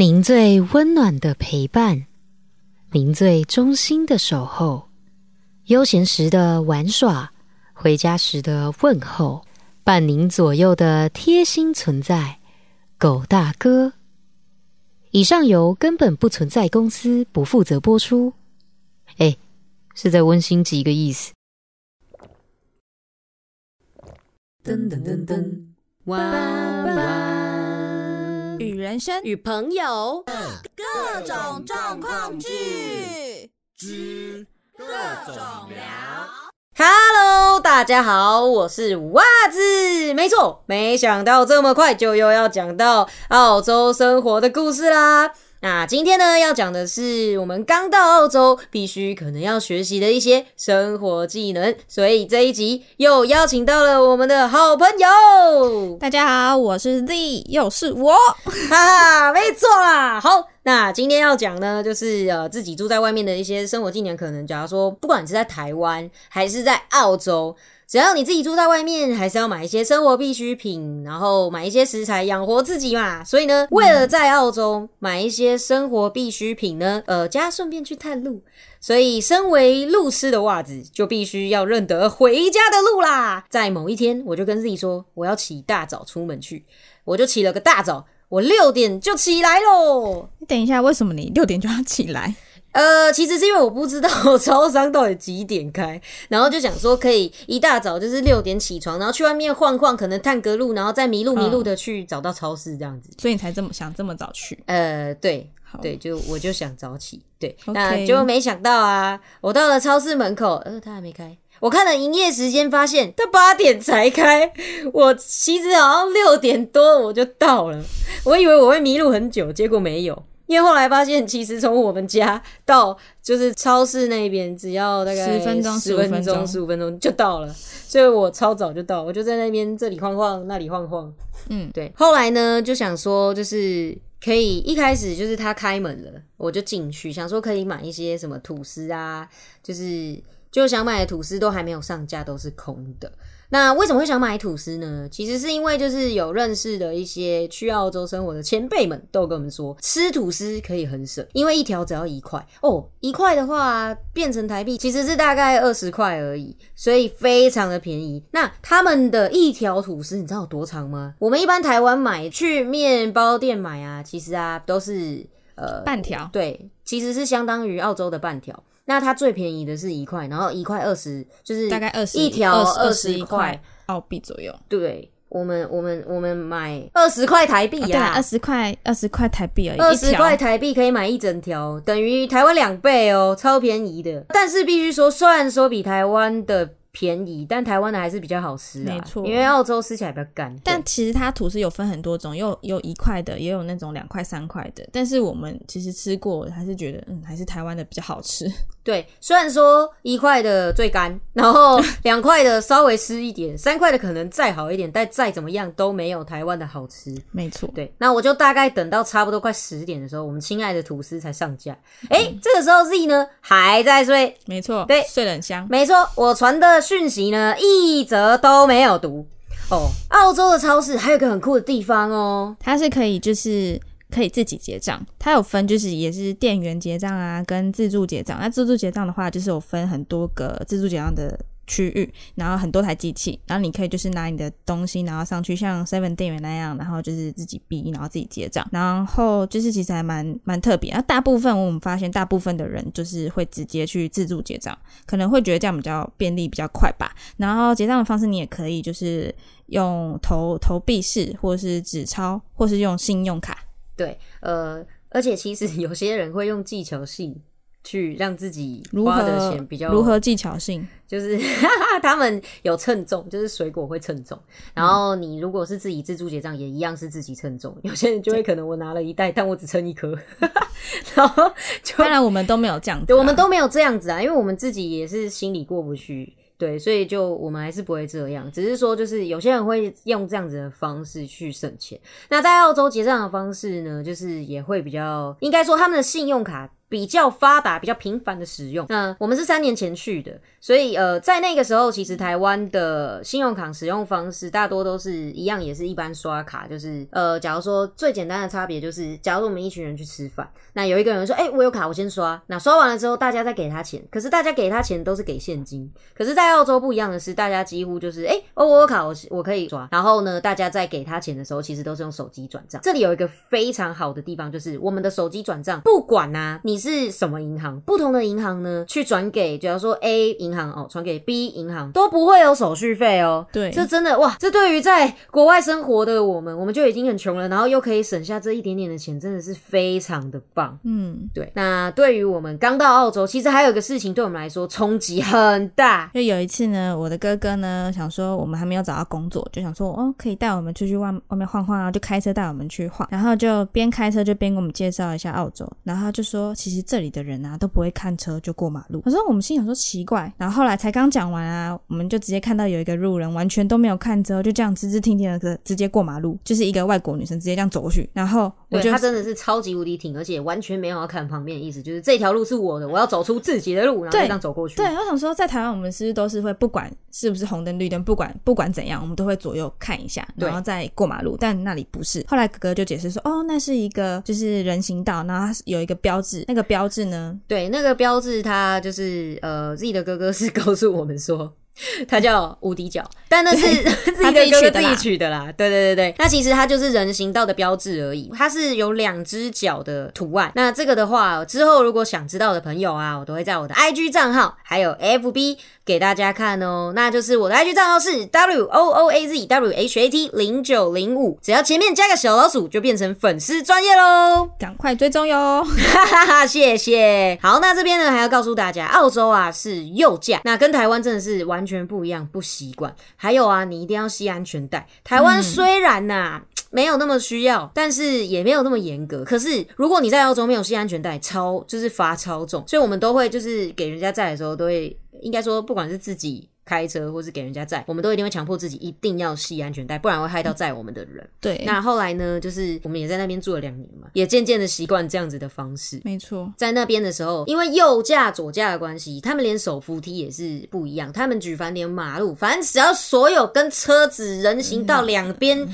您最温暖的陪伴，您最忠心的守候，悠闲时的玩耍，回家时的问候，伴您左右的贴心存在，狗大哥。以上由根本不存在公司不负责播出。哎，是在温馨几个意思？噔噔噔噔，哇哇！与人生与朋友各种状况剧之各种聊。，Hello，大家好，我是袜子。没错，没想到这么快就又要讲到澳洲生活的故事啦。那今天呢，要讲的是我们刚到澳洲必须可能要学习的一些生活技能，所以这一集又邀请到了我们的好朋友。大家好，我是 Z，又是我。哈哈，没错啦。好，那今天要讲呢，就是呃自己住在外面的一些生活技能，可能假如说，不管你是在台湾还是在澳洲。只要你自己住在外面，还是要买一些生活必需品，然后买一些食材养活自己嘛。所以呢，为了在澳洲买一些生活必需品呢，呃，加顺便去探路。所以，身为路痴的袜子，就必须要认得回家的路啦。在某一天，我就跟自己说，我要起大早出门去，我就起了个大早，我六点就起来喽。你等一下，为什么你六点就要起来？呃，其实是因为我不知道超商到底几点开，然后就想说可以一大早就是六点起床，然后去外面晃晃，可能探个路，然后再迷路迷路的去找到超市这样子。所以你才这么想这么早去？呃，对好，对，就我就想早起，对那就没想到啊，我到了超市门口，呃，他还没开。我看了营业时间，发现他八点才开。我其实好像六点多我就到了，我以为我会迷路很久，结果没有。因为后来发现，其实从我们家到就是超市那边，只要大概10分钟十15分钟、分钟十五分钟就到了。所以我超早就到，我就在那边这里晃晃，那里晃晃。嗯，对。后来呢，就想说，就是可以一开始就是他开门了，我就进去，想说可以买一些什么吐司啊，就是就想买的吐司都还没有上架，都是空的。那为什么会想买吐司呢？其实是因为就是有认识的一些去澳洲生活的前辈们都跟我们说，吃吐司可以很省，因为一条只要一块哦，一块的话变成台币其实是大概二十块而已，所以非常的便宜。那他们的一条吐司你知道有多长吗？我们一般台湾买去面包店买啊，其实啊都是呃半条。对，其实是相当于澳洲的半条。那它最便宜的是一块，然后一块二十，就是大概二十一条二十一块澳币左右。对，我们我们我们买二十块台币啊，呀、二十块二十块台币而已，二十块台币可以买一整条，等于台湾两倍哦，超便宜的。但是必须说，虽然说比台湾的便宜，但台湾的还是比较好吃啊，没错因为澳洲吃起来比较干。但其实它吐司有分很多种，有有一块的，也有那种两块、三块的。但是我们其实吃过，还是觉得嗯，还是台湾的比较好吃。对，虽然说一块的最干，然后 两块的稍微湿一点，三块的可能再好一点，但再怎么样都没有台湾的好吃。没错，对，那我就大概等到差不多快十点的时候，我们亲爱的吐司才上架。哎、这个时候 Z 呢还在睡，没错，对睡得很香。没错，我传的讯息呢一则都没有读。哦，澳洲的超市还有一个很酷的地方哦，它是可以就是可以自己结账，它有分就是也是店员结账啊，跟自助结账。那自助结账的话，就是有分很多个自助结账的区域，然后很多台机器，然后你可以就是拿你的东西然后上去，像 Seven 店员那样，然后就是自己逼，然后自己结账，然后就是其实还蛮蛮特别。那大部分我们发现，大部分的人就是会直接去自助结账，可能会觉得这样比较便利、比较快吧。然后结账的方式你也可以就是用投投币式，或是纸钞，或是用信用卡。对，呃，而且其实有些人会用技巧性去让自己如花的何钱比较如何技巧性？就是 他们有称重，就是水果会称重。然后你如果是自己自助结账，也一样是自己称重。有些人就会可能我拿了一袋，但我只称一颗，然后就当然我们都没有这样子啊、对，我们都没有这样子啊，因为我们自己也是心里过不去。对，所以就我们还是不会这样，只是说就是有些人会用这样子的方式去省钱。那在澳洲结账的方式呢，就是也会比较，应该说他们的信用卡比较发达、比较频繁的使用。那我们是三年前去的，所以呃，在那个时候，其实台湾的信用卡使用方式大多都是一样，也是一般刷卡。就是呃，假如说最简单的差别就是，假如我们一群人去吃饭，那有一个人说：“哎，我有卡，我先刷。”那刷完了之后，大家再给他钱。可是大家给他钱都是给现金。可是，在澳洲不一样的是，大家几乎就是：“哎，哦，我有卡，我我可以刷。”然后呢，大家在给他钱的时候，其实都是用手机转账。这里有一个非常好的地方，就是我们的手机转账，不管啊你。是什么银行？不同的银行呢，去转给，比方说 A 银行哦，传给 B 银行都不会有手续费哦。对，这真的哇，这对于在国外生活的我们，我们就已经很穷了，然后又可以省下这一点点的钱，真的是非常的棒。嗯，对。那对于我们刚到澳洲，其实还有一个事情对我们来说冲击很大。就有一次呢，我的哥哥呢想说，我们还没有找到工作，就想说哦，可以带我们出去外外面晃晃啊，就开车带我们去晃，然后就边开车就边给我们介绍一下澳洲，然后他就说，其实这里的人啊都不会看车就过马路。可是我们心想说奇怪，然后后来才刚讲完啊，我们就直接看到有一个路人完全都没有看车，就这样直直挺挺的直接过马路，就是一个外国女生直接这样走过去。然后我觉得她真的是超级无敌挺，而且完全没有要看旁边的意思，就是这条路是我的，我要走出自己的路，然后这样走过去。对，我想说在台湾我们是不是都是会不管是不是红灯绿灯，不管不管怎样，我们都会左右看一下，然后再过马路。但那里不是。后来哥哥就解释说，哦，那是一个就是人行道，然后有一个标志，那个标志呢。对，那个标志，他就是呃，，Z 的哥哥是告诉我们说。它叫无敌角，但那是 自己的哥哥自己取的啦。对对对对，那其实它就是人行道的标志而已。它是有两只脚的图案。那这个的话，之后如果想知道的朋友啊，我都会在我的 IG 账号还有 FB 给大家看哦。那就是我的 IG 账号是 W O O A Z W H A T 零九零五，只要前面加个小老鼠，就变成粉丝专业喽。赶快追踪哟！哈哈哈，谢谢。好，那这边呢还要告诉大家，澳洲啊是右驾，那跟台湾真的是完全。全不一样，不习惯。还有啊，你一定要系安全带。台湾虽然呐没有那么需要，但是也没有那么严格。可是如果你在澳洲没有系安全带，超就是罚超重。所以我们都会就是给人家载的时候，都会应该说，不管是自己。开车或是给人家载，我们都一定会强迫自己一定要系安全带，不然会害到载我们的人。对，那后来呢，就是我们也在那边住了两年嘛，也渐渐的习惯这样子的方式。没错，在那边的时候，因为右驾左驾的关系，他们连手扶梯也是不一样，他们举凡连马路，反正只要所有跟车子人行道两边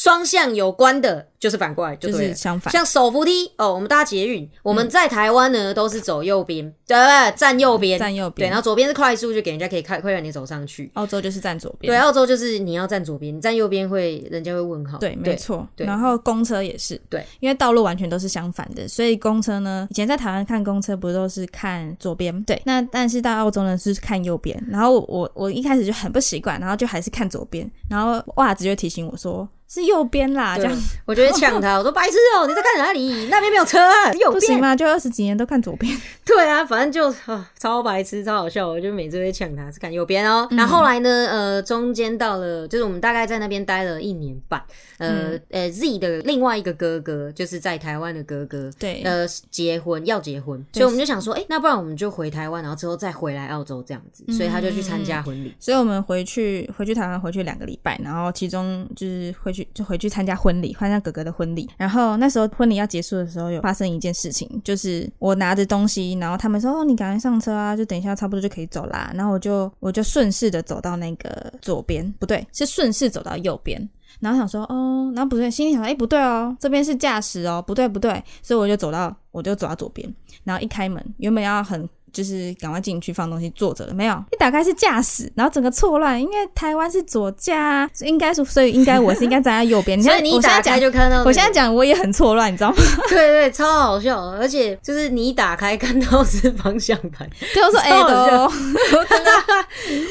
双向有关的。就是反过来，就是相反。像手扶梯哦，我们搭捷运，我们在台湾呢都是走右边，对，站右边，站右边。对，然后左边是快速，就给人家可以快快让你走上去。澳洲就是站左边，对，澳洲就是你要站左边，你站右边会人家会问号。对，没错。对，然后公车也是，对，因为道路完全都是相反的，所以公车呢，以前在台湾看公车不都是看左边？对，那但是到澳洲呢是看右边。然后我我一开始就很不习惯，然后就还是看左边，然后袜子就提醒我说是右边啦，这样 我就会呛他，我说白。痴哦，你在看哪里？那边没有车，右边不行吗？就二十几年都看左边。对啊，反正就超白痴，超好笑。我就每次会呛他，是看右边哦。然后后来呢，呃，中间到了，就是我们大概在那边待了一年半。呃呃，Z 的另外一个哥哥，就是在台湾的哥哥，对，呃，结婚要结婚，所以我们就想说，哎，那不然我们就回台湾，然后之后再回来澳洲这样子。所以他就去参加婚礼。所以我们回去回去台湾回去两个礼拜，然后其中就是回去就回去参加婚礼，参加哥哥的婚礼。然后那时候婚礼要结束的时候，有发生一件事情，就是我拿着东西，然后他们说：“哦，你赶快上车啊，就等一下差不多就可以走啦。”然后我就我就顺势的走到那个左边，不对，是顺势走到右边。然后想说，哦，然后不对，心里想，哎，不对哦，这边是驾驶哦，不对不对，所以我就走到，我就走到左边，然后一开门，原本要很。就是赶快进去放东西，坐着了没有？一打开是驾驶，然后整个错乱，因为台湾是左驾，应该是所以应该我是应该站在右边。所以你一打开就看到，我现在讲我也很错乱，你知道吗？对对，超好笑，而且就是你一打开看到是方向盘，对我说哎，我真的，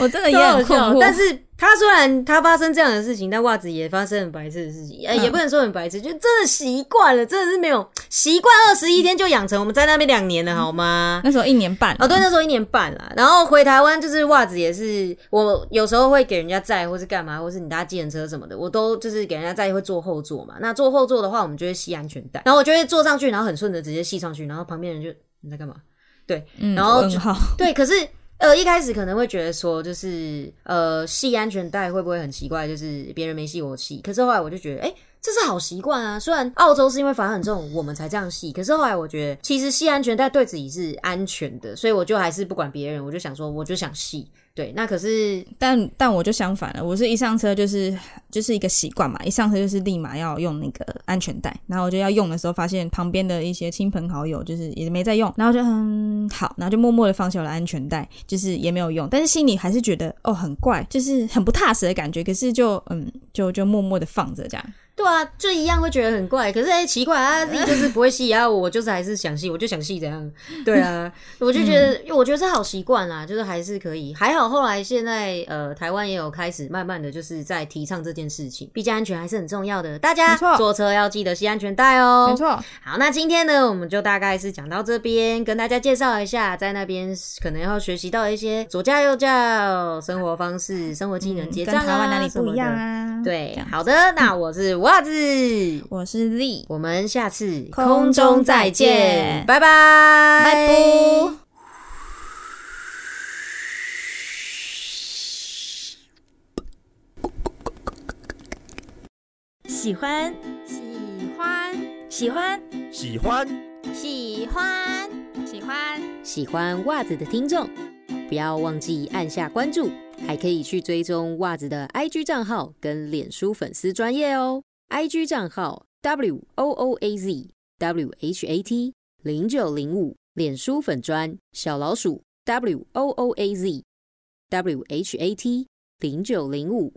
我真的也很困惑，但是。他虽然他发生这样的事情，但袜子也发生很白痴的事情，哎，也不能说很白痴，就真的习惯了，真的是没有习惯二十一天就养成。我们在那边两年了，好吗？那时候一年半哦，对，那时候一年半了。然后回台湾就是袜子也是，我有时候会给人家载，或是干嘛，或是你搭计程车什么的，我都就是给人家载会坐后座嘛。那坐后座的话，我们就会系安全带，然后我就会坐上去，然后很顺的直接系上去，然后旁边人就你在干嘛？对，然后对，可是。呃，一开始可能会觉得说，就是呃，系安全带会不会很奇怪？就是别人没系我系，可是后来我就觉得，哎。这是好习惯啊。虽然澳洲是因为罚很重，我们才这样系，可是后来我觉得其实系安全带对自己是安全的，所以我就还是不管别人，我就想说，我就想系。对，那可是但但我就相反了，我是一上车就是就是一个习惯嘛，一上车就是立马要用那个安全带，然后我就要用的时候，发现旁边的一些亲朋好友就是也没在用，然后就嗯好，然后就默默的放下了安全带，就是也没有用，但是心里还是觉得哦很怪，就是很不踏实的感觉，可是就嗯就就默默的放着这样。对啊，就一样会觉得很怪。可是哎、奇怪啊，自 己就是不会戏啊，我就是还是想戏，我就想戏怎样？对啊，我就觉得，我觉得这好习惯啦，就是还是可以。还好后来现在呃，台湾也有开始慢慢的就是在提倡这件事情，毕竟安全还是很重要的，大家坐车要记得系安全带哦。没。错，好，那今天呢，我们就大概是讲到这边，跟大家介绍一下，在那边可能要学习到一些左驾右驾生活方式、生活技能、结跟账啊，台湾哪里不一样？啊？对，好的，那我是袜子，我是丽，我们下次空中再见拜拜，拜拜。喜欢，喜欢，喜欢，喜欢。喜欢，喜欢。喜欢袜子的听众，不要忘记按下关注，还可以去追踪袜子的 IG 账号跟脸书粉丝专业哦。IG 账号 W O O A Z W H A T 零九零五，脸书粉砖小老鼠 W O O A Z W H A T 零九零五。